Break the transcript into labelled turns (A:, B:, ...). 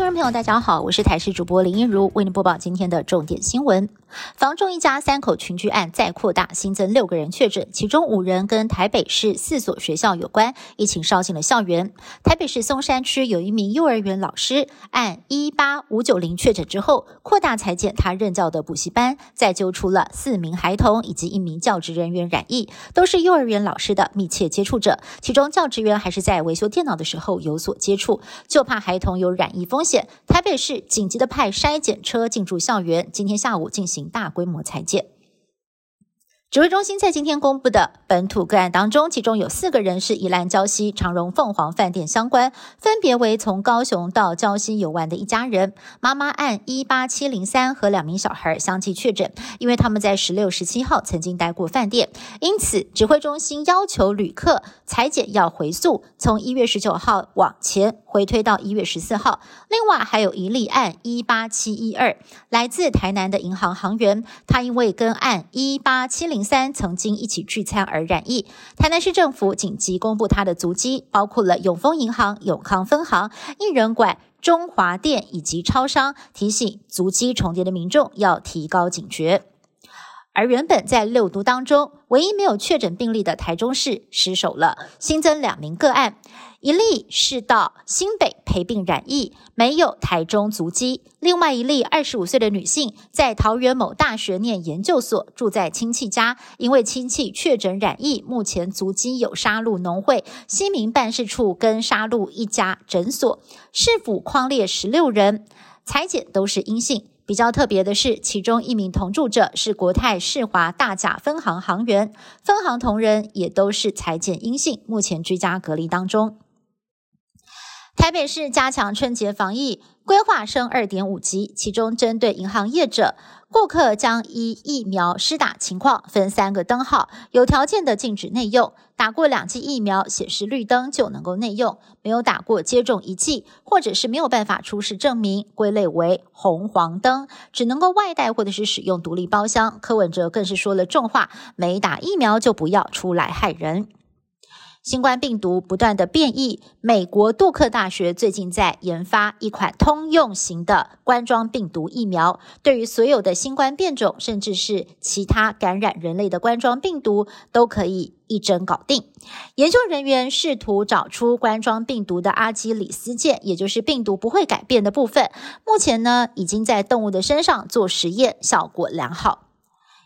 A: 听众朋友，大家好，我是台视主播林一如，为您播报今天的重点新闻。房仲一家三口群聚案再扩大，新增六个人确诊，其中五人跟台北市四所学校有关，疫情烧进了校园。台北市松山区有一名幼儿园老师，按一八五九零确诊之后，扩大裁剪他任教的补习班，再揪出了四名孩童以及一名教职人员染疫，都是幼儿园老师的密切接触者。其中教职员还是在维修电脑的时候有所接触，就怕孩童有染疫风险。台北市紧急的派筛检车进驻校园，今天下午进行。大规模裁剪。指挥中心在今天公布的本土个案当中，其中有四个人是宜兰礁溪长荣凤凰饭店相关，分别为从高雄到礁溪游玩的一家人。妈妈按一八七零三和两名小孩相继确诊，因为他们在十六、十七号曾经待过饭店，因此指挥中心要求旅客裁剪要回溯，从一月十九号往前回推到一月十四号。另外还有一例按一八七一二，来自台南的银行行员，他因为跟按一八七零。三曾经一起聚餐而染疫，台南市政府紧急公布他的足迹，包括了永丰银行、永康分行、一人馆、中华店以及超商，提醒足迹重叠的民众要提高警觉。而原本在六都当中唯一没有确诊病例的台中市失守了，新增两名个案。一例是到新北陪病染疫，没有台中足迹；另外一例二十五岁的女性，在桃园某大学念研究所，住在亲戚家，因为亲戚确诊染疫，目前足迹有沙鹿农会、新民办事处跟沙鹿一家诊所，市府框列十六人，裁剪都是阴性。比较特别的是，其中一名同住者是国泰世华大甲分行行员，分行同仁也都是裁剪阴性，目前居家隔离当中。台北市加强春节防疫，规划升二点五级，其中针对银行业者，顾客将依疫苗施打情况分三个灯号，有条件的禁止内用，打过两剂疫苗显示绿灯就能够内用，没有打过接种一剂或者是没有办法出示证明，归类为红黄灯，只能够外带或者是使用独立包厢。柯文哲更是说了重话，没打疫苗就不要出来害人。新冠病毒不断的变异，美国杜克大学最近在研发一款通用型的冠状病毒疫苗，对于所有的新冠变种，甚至是其他感染人类的冠状病毒，都可以一针搞定。研究人员试图找出冠状病毒的阿基里斯腱，也就是病毒不会改变的部分。目前呢，已经在动物的身上做实验，效果良好。